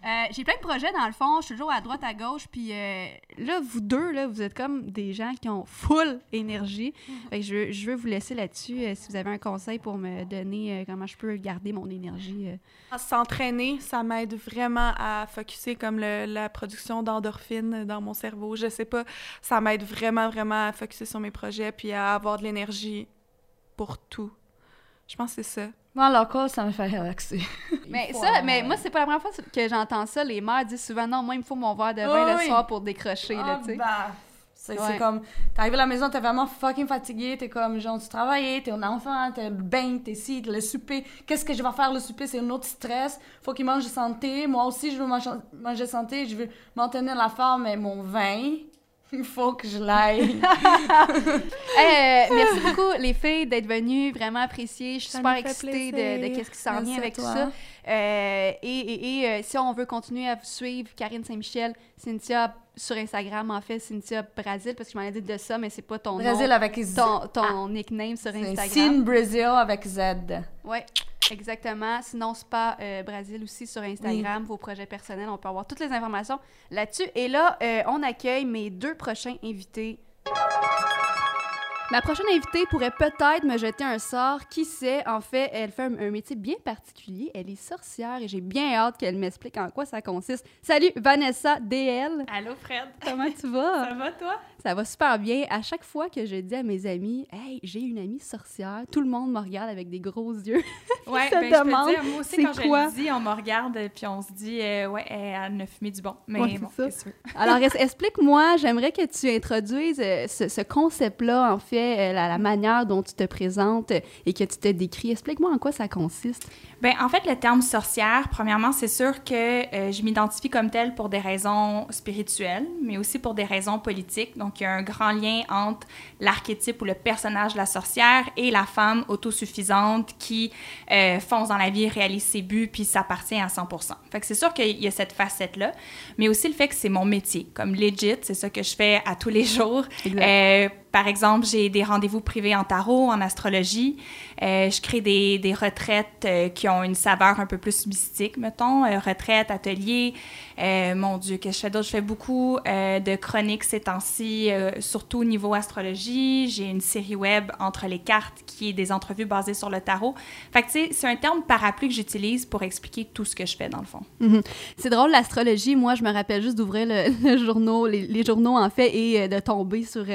Euh, J'ai plein de projets, dans le fond. Je suis toujours à droite, à gauche. Puis euh, là, vous deux, là, vous êtes comme des gens qui ont full énergie. Fait que je, veux- je veux vous laisser là-dessus. euh, si vous avez un conseil pour me donner comment je peux garder mon énergie. S'entraîner, ça m'aide vraiment à focuser comme le- la production d'endorphines dans mon cerveau. Je sais pas, ça m'aide vraiment, vraiment à focuser sur mes projets puis à avoir de l'énergie pour tout. Je pense que c'est ça. Moi, l'alcool, ça me fait relaxer. Mais ça, avoir- mais moi, c'est pas la première fois que j'entends ça. Les mères disent souvent non, moi, il me faut mon verre de vin Oui, le oui. soir pour décrocher. là, Ah, tu sais. bah, c'est c'est Ouais. comme, t'arrives à la maison, t'es vraiment fucking fatigué, t'es comme, genre, tu travailles, t'es un enfant, t'es le bain, t'es ci, t'es le souper. Qu'est-ce que je vais faire le souper? C'est un autre stress. Faut qu'il mange santé. Moi aussi, je veux manger, manger santé, je veux maintenir la forme, mais mon vin, Il faut que je l'aille. Euh, merci beaucoup, les filles, d'être venues. Vraiment apprécié. Je suis Ça super excitée de, de qu'est-ce qui s'en vient avec tout toi. ça. Euh, et et, et, euh, si on veut continuer à vous suivre, Karine Saint-Michel, Cynthia sur Instagram, en fait, Cynthia Brasil, parce que je m'en ai dit de ça, mais c'est pas ton nom, avec Z. ton, ton nickname sur Instagram. Sin Brazil avec Z. Oui, exactement. Sinon, Spa euh, Brasil aussi sur Instagram, vos projets personnels, on peut avoir toutes les informations là-dessus. Et là, euh, on accueille mes deux prochains invités. Ma prochaine invitée pourrait peut-être me jeter un sort. Qui sait? En fait, elle fait un, un métier bien particulier. Elle est sorcière et j'ai bien hâte qu'elle m'explique en quoi ça consiste. Salut, Vanessa DL. Allô Fred, Comment tu vas? ça va toi? Ça va super bien. À chaque fois que je dis à mes amis, hey, j'ai une amie sorcière, tout le monde me regarde avec des gros yeux. Ouais, ben, je demande peux te dire, moi aussi c'est quand je le dis, on me regarde puis on se dit euh, ouais, elle a fumé du bon. Mais Ouais, c'est bon, veux? Alors, explique-moi, j'aimerais que tu introduises euh, ce, ce concept-là, en fait, euh, la, la manière dont tu te présentes euh, et que tu te décris. Explique-moi en quoi ça consiste. Ben, en fait, le terme sorcière, premièrement, c'est sûr que euh, je m'identifie comme telle pour des raisons spirituelles, mais aussi pour des raisons politiques. Donc, il y a un grand lien entre l'archétype ou le personnage de la sorcière et la femme autosuffisante qui euh, fonce dans la vie, réalise ses buts, puis s'appartient à 100 Fait que c'est sûr qu'il y a cette facette-là, mais aussi le fait que c'est mon métier. Comme legit, c'est ça que je fais à tous les jours. Euh, par exemple, j'ai des rendez-vous privés en tarot, en astrologie. Euh, je crée des, des retraites euh, qui ont une saveur un peu plus mystique, mettons. Euh, retraites, ateliers. Euh, mon Dieu, que je fais d'autre? Je fais beaucoup de chroniques ces temps-ci, surtout au niveau astrologie. J'ai une série web entre les cartes qui est des entrevues basées sur le tarot. Fait que, tu sais, c'est un terme parapluie que j'utilise pour expliquer tout ce que je fais, dans le fond. Mhm. C'est drôle, l'astrologie, moi, je me rappelle juste d'ouvrir le, le les, journaux, en fait, et de tomber sur...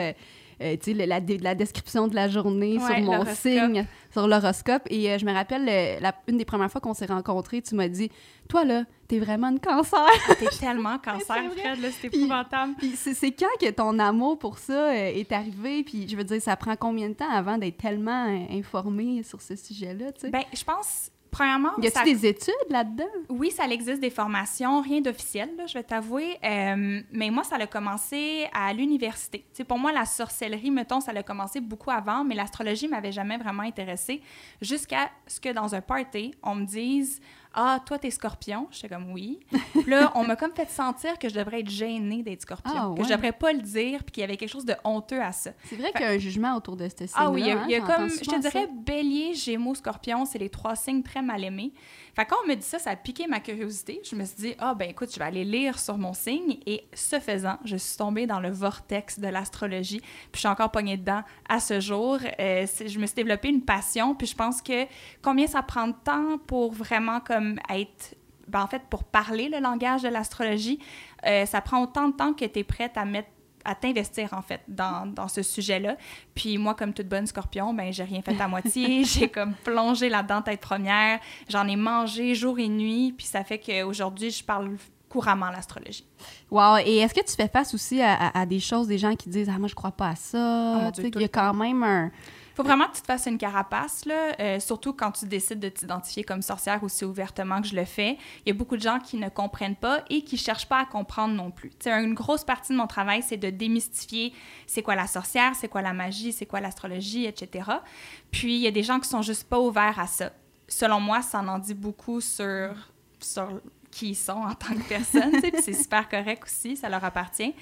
euh, tu sais, la, description de la journée Ouais, sur mon signe, sur l'horoscope. Et euh, je me rappelle, euh, la- une des premières fois qu'on s'est rencontrés, tu m'as dit « Toi, là, t'es vraiment une cancer! » T'es tellement cancer. Fred, là, c'est épouvantable. Puis c'est c'est quand que ton amour pour ça euh, est arrivé? Puis je veux dire, ça prend combien de temps avant d'être tellement informé sur ce sujet-là, tu sais? Ben, je pense, premièrement, y a-tu ça- des études là-dedans? Oui, ça existe des formations, rien d'officiel, je vais t'avouer. Euh, mais moi, ça a commencé à l'université. Tu sais, pour moi, la sorcellerie, mettons, ça a commencé beaucoup avant, mais l'astrologie m'avait jamais vraiment intéressée jusqu'à ce que dans un party, on me dise Ah, toi, t'es scorpion? J'étais comme oui. Puis là, on m'a comme fait sentir que je devrais être gênée d'être scorpion, Ah, que je devrais pas le dire, puis qu'il y avait quelque chose de honteux à ça. C'est vrai qu'il y a un jugement autour de ce signe Ah oui, il y a, il y a j'entends comme, je te ça. dirais, bélier, gémeaux, scorpion, c'est les trois signes très mal aimés. Quand on me dit ça, ça a piqué ma curiosité. Je me suis dit, ah ben écoute, je vais aller lire sur mon signe. Et ce faisant, je suis tombée dans le vortex de l'astrologie. Puis je suis encore pognée dedans à ce jour. Euh, je me suis développé une passion. Puis je pense que combien ça prend de temps pour vraiment comme être... Ben, en fait, pour parler le langage de l'astrologie, euh, ça prend autant de temps que tu es prête à mettre à t'investir en fait dans, dans ce sujet-là. Puis moi, comme toute bonne scorpion, ben j'ai rien fait à moitié. j'ai comme plongé là-dedans tête première. J'en ai mangé jour et nuit. Puis ça fait qu'aujourd'hui, je parle couramment l'astrologie. Wow, et est-ce que tu fais face aussi à, à- à des choses, des gens qui disent « Ah, moi, je crois pas à ça Oh Il y a quand même un... faut vraiment que tu te fasses une carapace, là, euh, surtout quand tu décides de t'identifier comme sorcière aussi ouvertement que je le fais. Il y a beaucoup de gens qui ne comprennent pas et qui cherchent pas à comprendre non plus. Tu sais, une grosse partie de mon travail, c'est de démystifier c'est quoi la sorcière, c'est quoi la magie, c'est quoi l'astrologie, etc. Puis il y a des gens qui sont juste pas ouverts à ça. Selon moi, ça en dit beaucoup sur, sur qui ils sont en tant que personne, puis c'est super correct aussi, ça leur appartient.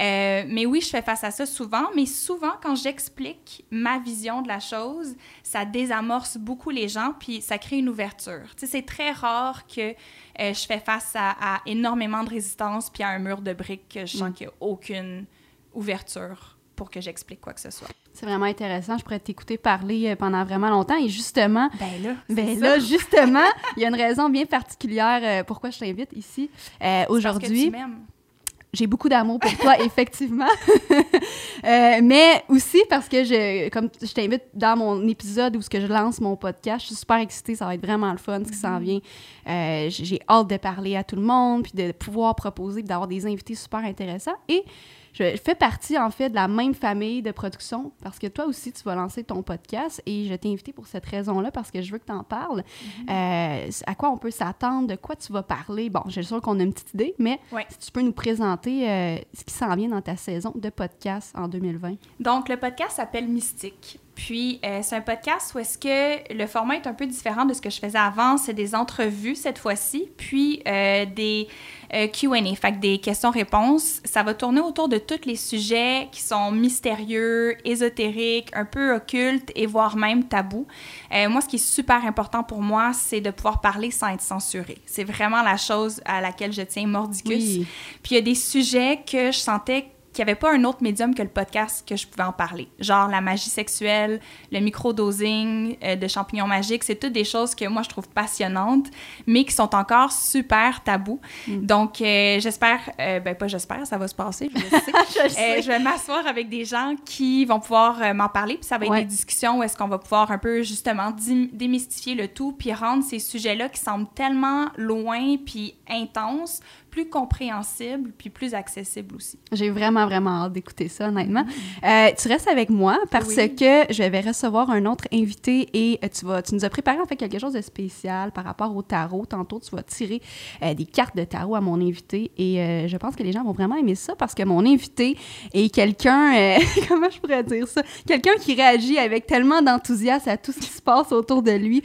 Euh, mais oui, je fais face à ça souvent, mais souvent, quand j'explique ma vision de la chose, ça désamorce beaucoup les gens, puis ça crée une ouverture. C'est très rare que euh, je fais face à, à énormément de résistance, puis à un mur de briques que je sens qu'il n'y a aucune ouverture pour que j'explique quoi que ce soit. C'est vraiment intéressant. Je pourrais t'écouter parler euh, pendant vraiment longtemps. Et justement, Ben là, ben là, justement, il y a une raison bien particulière euh, pourquoi je t'invite ici euh, aujourd'hui. J'ai beaucoup d'amour pour toi, effectivement. Euh, mais aussi parce que je, comme je t'invite dans mon épisode où ce que je lance mon podcast, je suis super excitée, ça va être vraiment le fun, ce qui s'en vient. Euh, j'ai hâte de parler à tout le monde, puis de pouvoir proposer, d'avoir des invités super intéressants. Et je fais partie, en fait, de la même famille de production parce que toi aussi, tu vas lancer ton podcast et je t'ai invité pour cette raison-là parce que je veux que tu en parles. Mm-hmm. Euh, à quoi on peut s'attendre, de quoi tu vas parler? Bon, j'ai sûr qu'on a une petite idée, mais Ouais. si tu peux nous présenter euh, ce qui s'en vient dans ta saison de podcast en 2020. Donc, le podcast s'appelle Mystique. Puis, euh, c'est un podcast où est-ce que le format est un peu différent de ce que je faisais avant. C'est des entrevues cette fois-ci, puis euh, des euh, Q&A, fait que des questions-réponses. Ça va tourner autour de tous les sujets qui sont mystérieux, ésotériques, un peu occultes et voire même tabous. Moi, ce qui est super important pour moi, c'est de pouvoir parler sans être censuré. C'est vraiment la chose à laquelle je tiens mordicus. Oui. Puis il y a des sujets que je sentais qu'il n'y avait pas un autre médium que le podcast que je pouvais en parler. Genre la magie sexuelle, le micro-dosing euh, de champignons magiques, c'est toutes des choses que moi je trouve passionnantes, mais qui sont encore super tabous. Donc euh, j'espère, euh, ben pas j'espère, ça va se passer, je le sais. Je sais. je vais m'asseoir avec des gens qui vont pouvoir m'en parler, puis ça va être Ouais. des discussions où est-ce qu'on va pouvoir un peu justement démystifier le tout, puis rendre ces sujets-là qui semblent tellement loin puis intenses, plus compréhensibles, puis plus accessibles aussi. J'ai vraiment, vraiment hâte d'écouter ça, honnêtement. Euh, tu restes avec moi parce Oui. que je vais recevoir un autre invité et euh, tu, vas, tu nous as préparé en fait quelque chose de spécial par rapport au tarot. Tantôt, tu vas tirer euh, des cartes de tarot à mon invité et euh, je pense que les gens vont vraiment aimer ça parce que mon invité est quelqu'un, comment je pourrais dire ça, quelqu'un qui réagit avec tellement d'enthousiasme à tout ce qui se passe autour de lui.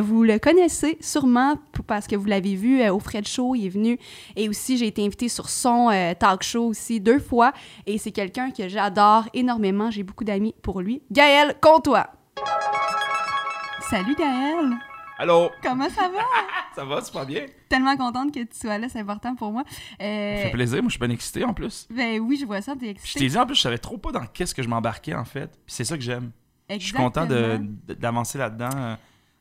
Vous le connaissez sûrement parce que vous l'avez vu au Fred Show, il est venu et aussi j'ai été invitée sur son euh, talk show aussi deux fois et c'est quelqu'un que j'adore énormément, j'ai beaucoup d'amis pour lui. Gaël, compte-toi. Salut Gaël, Allô? comment ça va? Ça va, super bien? Tellement contente que tu sois là, c'est important pour moi. Euh, Ça fait plaisir, moi je suis bien excité en plus. ben oui, je vois ça, t'es Je excitée. t'ai dit en plus, je savais trop pas dans qu'est-ce que je m'embarquais en fait. Puis c'est ça que j'aime. Je suis content de- Exactement. de- d'avancer là-dedans,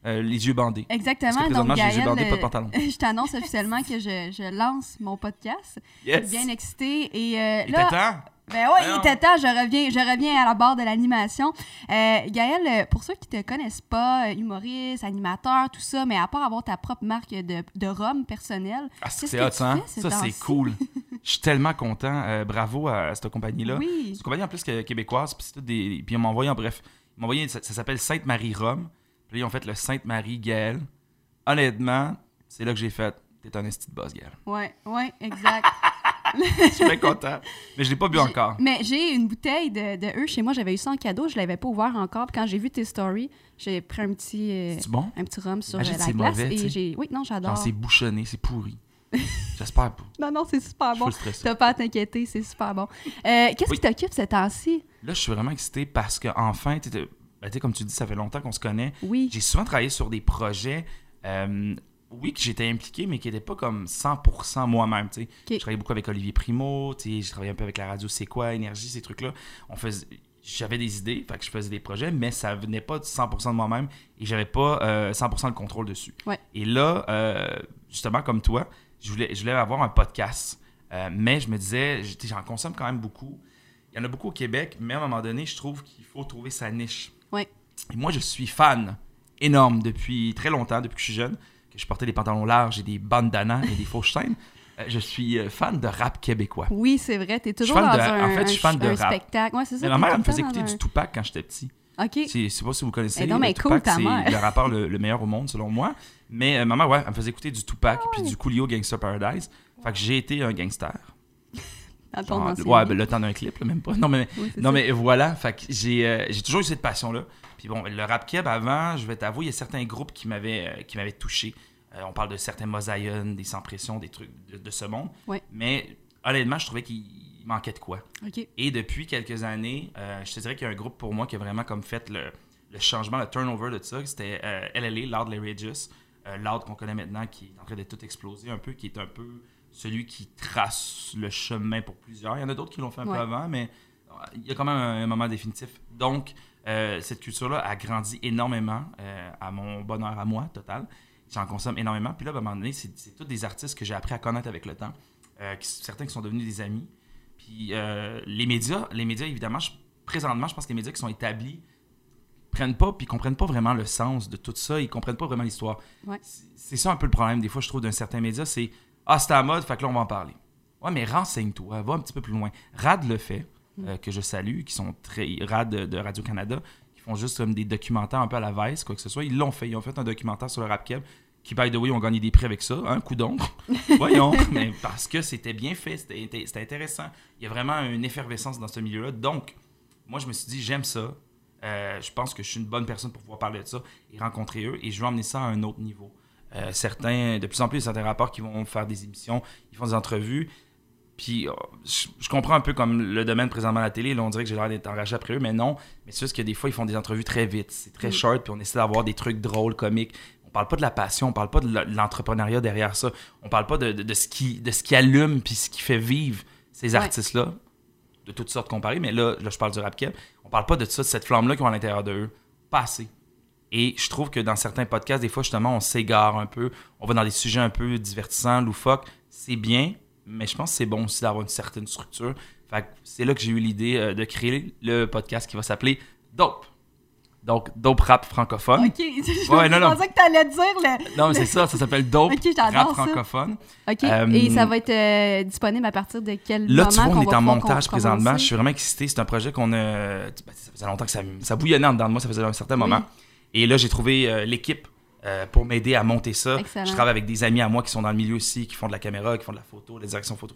euh, les yeux bandés. Exactement. Parce que Donc, présentement, j'ai les yeux bandés, pas de pantalon. je t'annonce officiellement que je, je lance mon podcast. Yes! Bien excitée. Et euh, Il là, était temps! Ben oui, il était temps, je reviens, je reviens à la barre de l'animation. Euh, Gaël, pour ceux qui te connaissent pas, euh, humoriste, animateur, tout ça, mais à part avoir ta propre marque de, de rhum personnelle, Ah, c'est hot, hein? Ça, c'est cool. Je suis tellement content. Euh, bravo à cette compagnie-là. oui. C'est une compagnie en plus québécoise. Puis, c'est tout des... puis ils m'ont envoyé, en bref, ils m'ont envoyé, ça, ça s'appelle Sainte-Marie Rome. Puis là, ils ont fait le Sainte-Marie Gaël. Honnêtement, c'est là que j'ai fait. T'es un esti de boss, Gaël. Ouais, ouais, exact. Je suis bien content. Mais je l'ai pas bu encore. Mais j'ai une bouteille de, de eux chez moi, j'avais eu ça en cadeau, je l'avais pas ouvert encore. Puis quand j'ai vu tes stories, j'ai pris un petit, euh, C'est bon? un petit rhum sur Imagine la c'est glace mauvais, et j'ai. Oui, non, j'adore. C'est bouchonné, c'est pourri. J'espère pas. Non, non, c'est super Je suis bon. full stressé. T'as pas à t'inquiéter, c'est super bon. Euh, Qu'est-ce Oui. qui t'occupe ces temps-ci? Là, je suis vraiment excité parce que enfin, ben, tu sais, comme tu dis, ça fait longtemps qu'on se connaît. Oui. J'ai souvent travaillé sur des projets, euh, oui, que j'étais impliqué, mais qui n'étaient pas comme 100% moi-même. tu sais. Je travaillais beaucoup avec Olivier Primo, tu sais, j'ai travaillé un peu avec la radio C'est quoi, Énergie, ces trucs-là. On faisait, j'avais des idées, fait que je faisais des projets, mais ça venait pas de 100% de moi-même et j'avais pas euh, 100% le contrôle dessus. Ouais. Et là, euh, justement, comme toi, je voulais, je voulais avoir un podcast, euh, mais je me disais, j'en consomme quand même beaucoup. Il y en a beaucoup au Québec, mais à un moment donné, je trouve qu'il faut trouver sa niche. Ouais. Et moi, je suis fan énorme depuis très longtemps, depuis que je suis jeune, que je portais des pantalons larges et des bandanas et des fausses chaînes. Euh, je suis euh, fan de rap québécois. Oui, c'est vrai, t'es toujours fan dans de- un, en fait, je suis fan un- de un rap. spectacle. Ouais, c'est ça. Mais ma mère, elle me faisait écouter dans du un- Tupac quand j'étais petit. OK. Je sais pas si vous connaissez. Elle est donc le cool, Tupac, c'est le rappeur le, le meilleur au monde, selon moi. Mais euh, ma mère, ouais, elle me faisait écouter du Tupac Ah puis du Coolio Gangster Paradise. Fait que j'ai été un gangster. Dans ton Genre, ouais, ben, le temps d'un clip, là, même pas. Non, mais, Oui, non, ça. mais voilà. Fait que j'ai euh, j'ai toujours eu cette passion-là. Puis bon, le rap keb avant, je vais t'avouer, il y a certains groupes qui m'avaient euh, qui m'avaient touché. Euh, on parle de certains Mosaïon, des Sans Pression, des trucs de, de ce monde. Ouais. Mais honnêtement, je trouvais qu'il manquait de quoi. Et depuis quelques années, je te dirais qu'il y a un groupe pour moi qui a vraiment comme fait le, le changement, le turnover de ça. C'était LLA, Loud Laragious. Loud qu'on connaît maintenant, qui est en train de tout exploser un peu, qui est un peu celui qui trace le chemin pour plusieurs. Il y en a d'autres qui l'ont fait un Ouais. peu avant, mais euh, il y a quand même un, un moment définitif. Donc, euh, cette culture-là a grandi énormément euh, à mon bonheur à moi, total. J'en consomme énormément. Puis là, ben, à un moment donné, c'est tous des artistes que j'ai appris à connaître avec le temps. Euh, qui- certains qui sont devenus des amis. Puis les médias, les médias évidemment, je- présentement, je pense que les médias qui sont établis prennent pas puis comprennent pas vraiment le sens de tout ça, ils comprennent pas vraiment l'histoire. Ouais. C'est ça un peu le problème des fois je trouve d'un certain média, c'est ah c'est à la mode, fait que là on va en parler. Ouais, mais renseigne-toi, va un petit peu plus loin. Rad le fait, euh, que je salue, qui sont très Rad de, de Radio-Canada, qui font juste comme des documentaires un peu à la Vice, quoi que ce soit. Ils l'ont fait. Ils ont fait un documentaire sur le rap keb qui, by the way, ont gagné des prix avec ça. Un coup d'ombre. Voyons. mais parce que c'était bien fait, c'était intéressant. Il y a vraiment une effervescence dans ce milieu-là. Donc, moi, je me suis dit, j'aime ça. Euh, je pense que je suis une bonne personne pour pouvoir parler de ça et rencontrer eux. Et je veux emmener ça à un autre niveau. Euh, certains, de plus en plus, certains rapports qui vont faire des émissions, ils font des entrevues. Puis, euh, je, je comprends un peu comme le domaine présentement à la télé. Là, on dirait que j'ai l'air d'être enragé après eux, mais non. Mais c'est juste que des fois, ils font des entrevues très vite. C'est très short, puis on essaie d'avoir des trucs drôles, comiques. On parle pas de la passion, on parle pas de l'entrepreneuriat derrière ça. On parle pas de, de- de ce, qui, de ce qui allume, puis ce qui fait vivre ces Ouais. artistes-là. De toutes sortes comparées, mais là, là je parle du rap keb. On parle pas de ça, de cette flamme-là qu'ils ont à l'intérieur d'eux. Pas assez. Et je trouve que dans certains podcasts, des fois, justement, on s'égare un peu. On va dans des sujets un peu divertissants, loufoques. C'est bien, mais je pense que c'est bon aussi d'avoir une certaine structure. Fait c'est là que j'ai eu l'idée euh, de créer le podcast qui va s'appeler Dope. Donc, Dope Rap francophone. Ok, je Ouais, non, non. pensais que t'allais dire le. Non, mais c'est ça, ça s'appelle Dope Rap ça. francophone. OK. Euh, Et ça va être euh, disponible à partir de quel Là, moment tu vois, on est en montage présentement. Je suis vraiment excité. C'est un projet qu'on a. ben, ça faisait longtemps que ça, ça bouillonnait en dedans de moi. Ça faisait un certain moment. Et là, j'ai trouvé euh, l'équipe euh, pour m'aider à monter ça. Excellent. Je travaille avec des amis à moi qui sont dans le milieu aussi, qui font de la caméra, qui font de la photo, de la direction photo.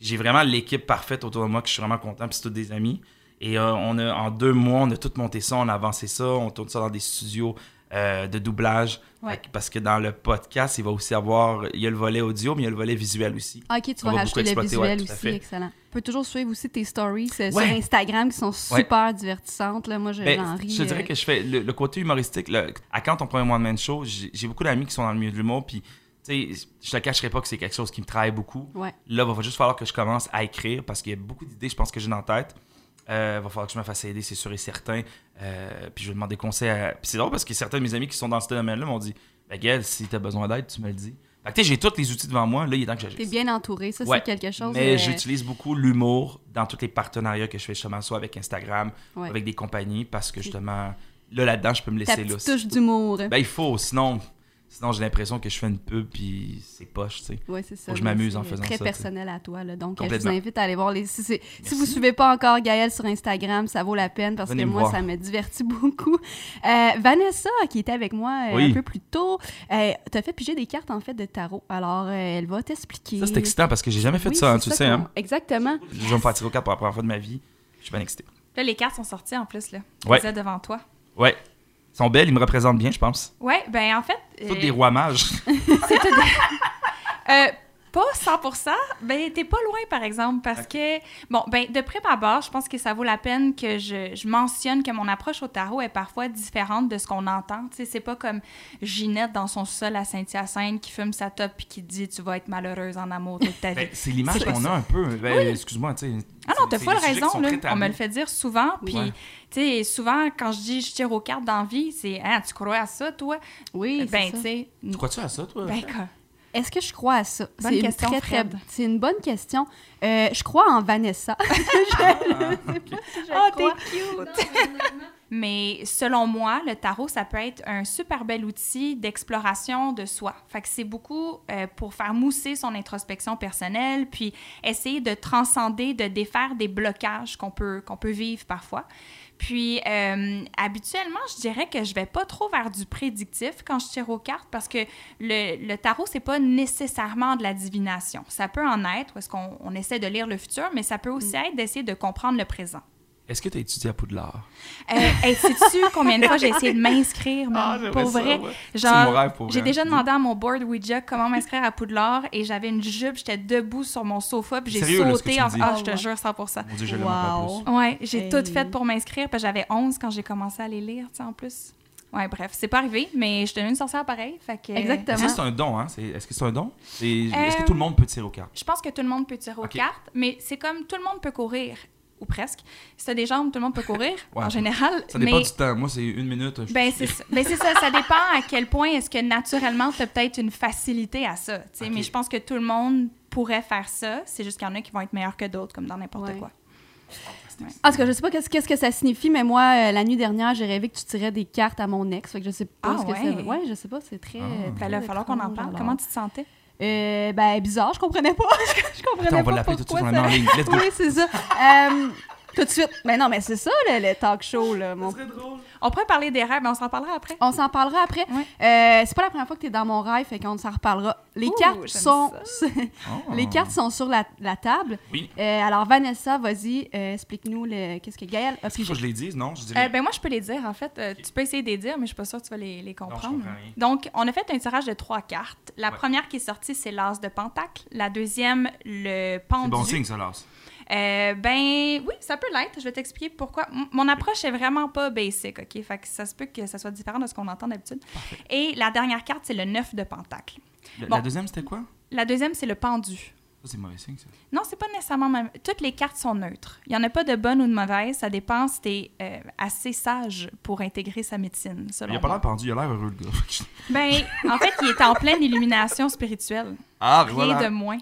J'ai vraiment l'équipe parfaite autour de moi que je suis vraiment content. Puis c'est tous des amis. Et euh, on a, en deux mois, on a tout monté ça, on a avancé ça, on tourne ça dans des studios euh, de doublage. Ouais. Parce que dans le podcast, il va aussi avoir. Il y a le volet audio, mais il y a le volet visuel aussi. Ah, ok, tu On vas va rajouter le ouais, visuel aussi, excellent. Tu peux toujours suivre aussi tes stories euh, Ouais. sur Instagram qui sont super divertissantes. Là. Moi, Ben, j'en ris. je dirais euh, que je fais le, le côté humoristique. le- à quand ton premier one man show, j'ai j'ai beaucoup d'amis qui sont dans le milieu de l'humour, puis tu sais, je te cacherai pas que c'est quelque chose qui me travaille beaucoup. Là, il va juste falloir que je commence à écrire parce qu'il y a beaucoup d'idées, je pense que j'ai dans la tête. Euh, va falloir que je me fasse aider, c'est sûr et certain. Euh, puis je vais demander conseil à. Puis c'est drôle parce que certains de mes amis qui sont dans ce domaine-là m'ont dit Ben, Gaël, si t'as besoin d'aide, tu me le dis. Fait que tu sais, j'ai tous les outils devant moi, là, il est temps que j'agisse. T'es bien entouré. Ça, Ouais, c'est quelque chose. Mais euh, j'utilise beaucoup l'humour dans tous les partenariats que je fais, justement, soit avec Instagram, Ouais. avec des compagnies, parce que justement, là, là-dedans, je peux me laisser là. touche d'humour. Ben, il faut, sinon, sinon j'ai l'impression que je fais une pub, puis c'est poche, tu sais. Ouais, c'est ça. Faut que je m'amuse en faisant Très ça, personnel à toi. Là. Donc, euh, je vous invite à aller voir les. Si, vous suivez pas encore Gaël sur Instagram, ça vaut la peine parce Venez que moi, voir. ça me divertit beaucoup. Euh, Vanessa, qui était avec moi euh, Oui. un peu plus tôt, euh, t'as fait piger des cartes en fait de tarot. Alors, euh, elle va t'expliquer. Ça, c'est excitant parce que j'ai jamais fait Oui, ça, hein, tu ça sais. Hein. Exactement. Je vais me faire tirer au cartes pour la première fois de ma vie. Je suis bien excité. Là, les cartes sont sorties en plus, là. Ouais. Devant toi. Ouais. Ils sont belles, ils me représentent bien, je pense. Ouais, ben en fait. Toutes euh, des rois mages. Euh, pas 100%, ben t'es pas loin par exemple parce que bon ben de prime abord, je pense que ça vaut la peine que je, je mentionne que mon approche au tarot est parfois différente de ce qu'on entend. Tu sais, c'est pas comme Ginette dans son sol à Saint-Hyacinthe qui fume sa top puis qui dit tu vas être malheureuse en amour toute ta vie. Ben, c'est l'image C'est qu'on a un peu. Ben, Excuse-moi, tu sais. Ah non, t'as c'est- pas c'est raison, là. On me le fait dire souvent. Puis, Ouais. tu sais, souvent, quand je dis je tire aux cartes d'envie, c'est Hein, tu crois à ça, toi? Oui, c'est Ben, ça. tu crois-tu à ça, toi? Ben, quoi? Est-ce que je crois à ça? Bonne C'est une question, très, très- Fred. C'est une bonne question. Euh, je crois en Vanessa. Oh, t'es cute! Mais selon moi, le tarot, ça peut être un super bel outil d'exploration de soi. Fait que c'est beaucoup euh, pour faire mousser son introspection personnelle, puis essayer de transcender, de défaire des blocages qu'on peut, qu'on peut vivre parfois. Puis, euh, habituellement, je dirais que je vais pas trop vers du prédictif quand je tire aux cartes parce que le, le tarot, c'est pas nécessairement de la divination. Ça peut en être, parce qu'on on essaie de lire le futur, mais ça peut aussi être d'essayer de comprendre le présent. Est-ce que tu as étudié à Poudlard? Euh, hey, sais-tu combien de fois j'ai essayé de m'inscrire? Ah, pour ça, vrai? ouais. Genre, C'est mon rêve, pour j'ai déjà demandé à mon board Ouija comment m'inscrire à Poudlard et j'avais une jupe, j'étais debout sur mon sofa puis j'ai sauté. en... Ah, Oh, je te jure, 100%. Mon Dieu, je l'aime encore Wow. Ouais, j'ai Hey. tout fait pour m'inscrire puis j'avais 11 quand j'ai commencé à les lire, tu sais, en plus. Ouais, bref, c'est pas arrivé, mais je devenue une sorcière pareil, fait que... Exactement. Est-ce que c'est un don, hein? C'est- Est-ce que c'est un don? Est-ce que Euh, tout le monde peut tirer aux cartes? Je pense que tout le monde peut tirer aux Ok. cartes, mais c'est comme tout le monde peut courir, ou presque. Si t'as des jambes, tout le monde peut courir, Ouais. en général. Ça dépend mais... du temps. Moi, c'est une minute. je- Ben c'est ça. Ben, c'est ça. Ça dépend à quel point est-ce que naturellement tu as peut-être une facilité à ça. Mais je pense que tout le monde pourrait faire ça. C'est juste qu'il y en a qui vont être meilleurs que d'autres, comme dans n'importe Ouais. quoi. En tout cas, je sais pas qu'est-ce que ça signifie, mais moi, euh, la nuit dernière, j'ai rêvé que tu tirais des cartes à mon ex. Fait que je sais pas Ah ce que ouais? ça Ouais, je sais pas, c'est très. Ah. très Ben là, il va falloir qu'on en parle. alors. Comment tu te sentais? Euh, ben, bizarre, je comprenais pas. je comprenais Attends, on va pas l'appeler tout de suite, on la met en ligne. Let's go. Oui, c'est ça. Euh, tout de suite. Mais non, mais c'est ça, le, le talk show, là. mon- On pourrait parler des rêves, mais on s'en parlera après. On s'en parlera après. Ouais. Euh, c'est pas la première fois que tu es dans mon rêve, fait qu'on s'en reparlera. Les Ouh, cartes sont Oh. les cartes sont sur la, la table. Oui. Euh, alors Vanessa, vas-y, euh, explique-nous le qu'est-ce que Gaël a pigé. faut que je les dise? Non, je dirais. Euh, ben moi, je peux les dire, en fait. Tu peux essayer de les dire, mais je suis pas sûre que tu vas les, les je comprendre. Donc, on a fait un tirage de trois cartes. La Ouais. première qui est sortie, c'est l'as de pentacle. La deuxième, le c'est pendu. bon signe, ça, Lars. Euh, ben oui, ça peut l'être. Je vais t'expliquer pourquoi. Mon approche est vraiment pas basic, OK? Fait que ça se peut que ça soit différent de ce qu'on entend d'habitude. Et la dernière carte, c'est le 9 de pentacle. Le- Bon. La deuxième, c'était quoi? La deuxième, c'est le pendu. C'est mauvais signe, ça. Non, c'est pas nécessairement même. Toutes les cartes sont neutres. Il y en a pas de bonne ou de mauvaise. Ça dépend si t'es euh, assez sage pour intégrer sa médecine, selon Il a pas l'air pendu, il a l'air heureux, le gars. Ben, en fait, il est en pleine illumination spirituelle. ah, Rien voilà. de moins.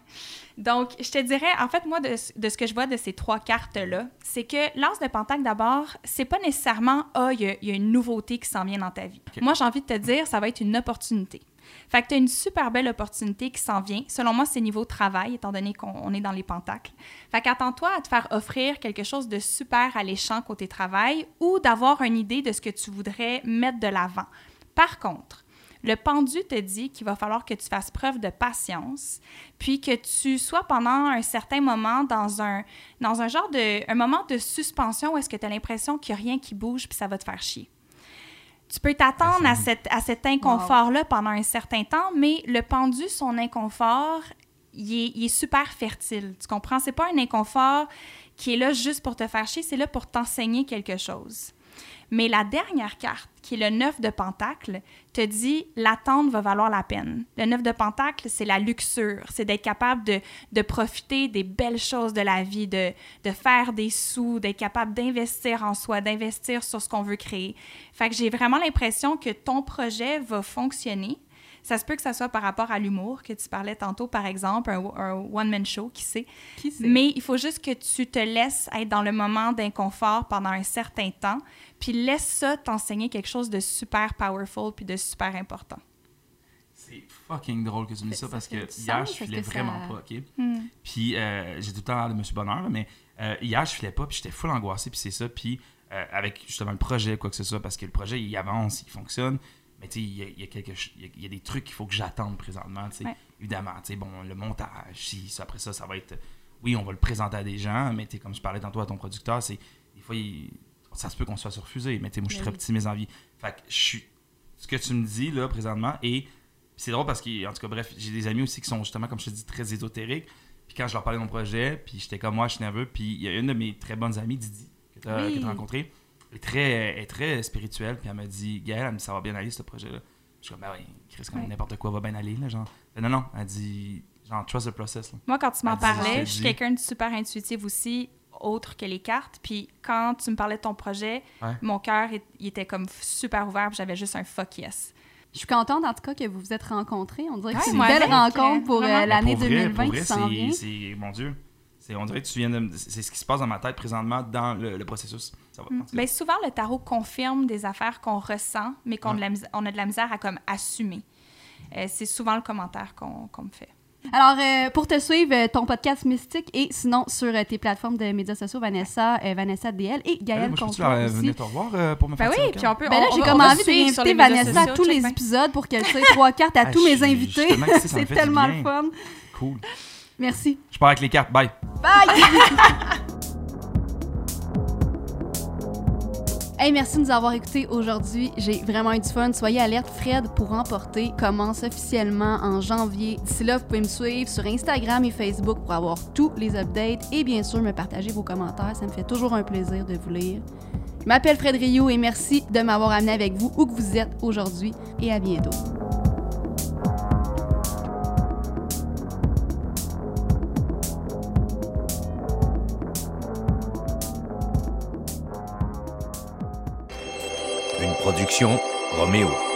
Donc, je te dirais, en fait, moi, de, de ce que je vois de ces trois cartes-là, c'est que l'as de Pentacle, d'abord, c'est pas nécessairement « Ah, il y, a- il y a une nouveauté qui s'en vient dans ta vie. Moi, j'ai envie de te dire, ça va être une opportunité. Fait que tu as une super belle opportunité qui s'en vient. Selon moi, c'est niveau travail, étant donné qu'on on est dans les pentacles. Fait qu'attends-toi à te faire offrir quelque chose de super alléchant côté travail ou d'avoir une idée de ce que tu voudrais mettre de l'avant. Par contre, le pendu te dit qu'il va falloir que tu fasses preuve de patience, puis que tu sois pendant un certain moment dans un, dans un genre de un moment de suspension où est-ce que tu as l'impression qu'il n'y a rien qui bouge puis ça va te faire chier. Tu peux t'attendre à, cette, à cet inconfort-là pendant un certain temps, mais le pendu, son inconfort, il est, il est super fertile. Tu comprends? C'est pas un inconfort qui est là juste pour te faire chier, c'est là pour t'enseigner quelque chose. Mais la dernière carte, qui est le 9 de Pentacle, te dit l'attente va valoir la peine. Le 9 de Pentacle, c'est la luxure, c'est d'être capable de, de profiter des belles choses de la vie, de, de faire des sous, d'être capable d'investir en soi, d'investir sur ce qu'on veut créer. Fait que j'ai vraiment l'impression que ton projet va fonctionner. Ça se peut que ça soit par rapport à l'humour que tu parlais tantôt, par exemple, un, un one-man show, qui sait? Qui? Mais il faut juste que tu te laisses être dans le moment d'inconfort pendant un certain temps, puis laisse ça t'enseigner quelque chose de super powerful puis de super important. C'est fucking drôle que tu me dises ça Ça parce que hier, sens, je filais ça- vraiment pas, OK? Hmm. Puis euh, j'ai tout le temps l'air de Monsieur Bonheur, mais euh, hier, je filais pas, puis j'étais full angoissé, puis c'est ça. Puis euh, avec justement le projet, quoi que ce soit, parce que le projet, il avance, il fonctionne. Mais tu sais, il y a, y a y y des trucs qu'il faut que j'attende présentement. Ouais. Évidemment, tu sais, bon, le montage, si, après ça, ça va être... Oui, on va le présenter à des gens, mais tu comme je parlais tantôt à ton producteur, c'est... Des fois, il- ça se peut qu'on se fasse refuser, mais tu sais, moi, je suis très petit, mes envies. Fait que je suis... Ce que tu me dis, là, présentement, et c'est drôle parce que, en tout cas, bref, j'ai des amis aussi qui sont justement, comme je te dis, très ésotériques. Puis quand je leur parlais de mon projet, puis j'étais comme moi, je suis nerveux. Puis il y a une de mes très bonnes amies, Didi, que tu as, Oui. rencontrée, est très, elle est très spirituelle. Puis elle m'a dit, Gaëlle, elle me dit, ça va bien aller, ce projet-là. Je suis comme, ben oui, Chris, comme Ouais. n'importe quoi va bien aller, là, genre. Ben non, non, elle dit, genre, trust the process, là. Moi, quand tu m'en dit, parlais, je suis quelqu'un de super intuitif aussi, autre que les cartes. Puis quand tu me parlais de ton projet, Ouais. mon cœur, il était comme super ouvert, puis j'avais juste un fuck yes. Je suis contente en tout cas que vous vous êtes rencontrés. On dirait que Ouais, c'est une belle rencontre pour euh, vraiment. l'année Pour vrai, 2020 pour qui s'en c'est- vient. C'est, mon Dieu, c'est, on dirait que tu viens de C'est ce qui se passe dans ma tête présentement dans le, le processus. Ça va. en tout cas. Ben, souvent, le tarot confirme des affaires qu'on ressent, mais qu'on Ouais. a de la mis- on a de la misère à comme assumer. Euh, c'est souvent le commentaire qu'on qu'on me fait. Alors, euh, pour te suivre, euh, ton podcast Mystique et sinon sur euh, tes plateformes de médias sociaux, Vanessa, euh, Vanessa DL et Ben là, Gaëlle moi, peux-tu Contour leur aussi. venir te revoir euh, pour me Ben faire oui, tirer au puis on peut. Ben là, j'ai comme envie médias Vanessa à tous les bien. épisodes pour qu'elle tire trois cartes à Ah, tous mes invités. C'est tellement le bien. fun. Cool. Merci. Je pars avec les cartes. Bye. Bye! Hey, merci de nous avoir écoutés aujourd'hui. J'ai vraiment eu du fun. Soyez alerte, Fred pour emporter commence officiellement en janvier. D'ici là, vous pouvez me suivre sur Instagram et Facebook pour avoir tous les updates et bien sûr me partager vos commentaires. Ça me fait toujours un plaisir de vous lire. Je m'appelle Fred Rio et merci de m'avoir amené avec vous où que vous êtes aujourd'hui et à bientôt. Production Roméo.